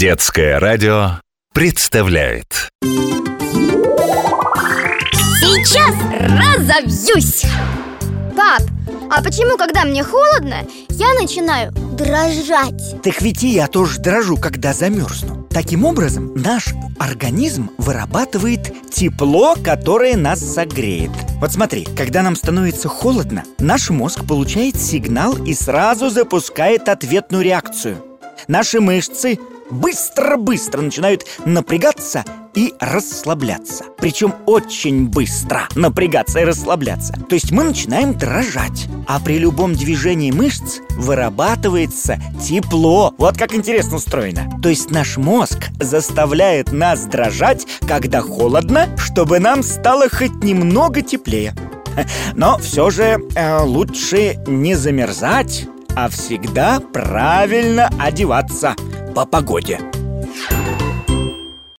Детское радио представляет Сейчас разобьюсь! Пап, а почему, когда мне холодно, я начинаю дрожать? Так ведь и я тоже дрожу, когда замерзну Таким образом, наш организм вырабатывает тепло, которое нас согреет Вот смотри, когда нам становится холодно, наш мозг получает сигнал и сразу запускает ответную реакцию Наши мышцы быстро-быстро начинают напрягаться и расслабляться. Причем очень быстро напрягаться и расслабляться. То есть мы начинаем дрожать А при любом движении мышц вырабатывается тепло. Вот как интересно устроено. То есть наш мозг заставляет нас дрожать, когда холодно Чтобы нам стало хоть немного теплее. Но все же э, лучше не замерзать, а всегда правильно одеваться по погоде.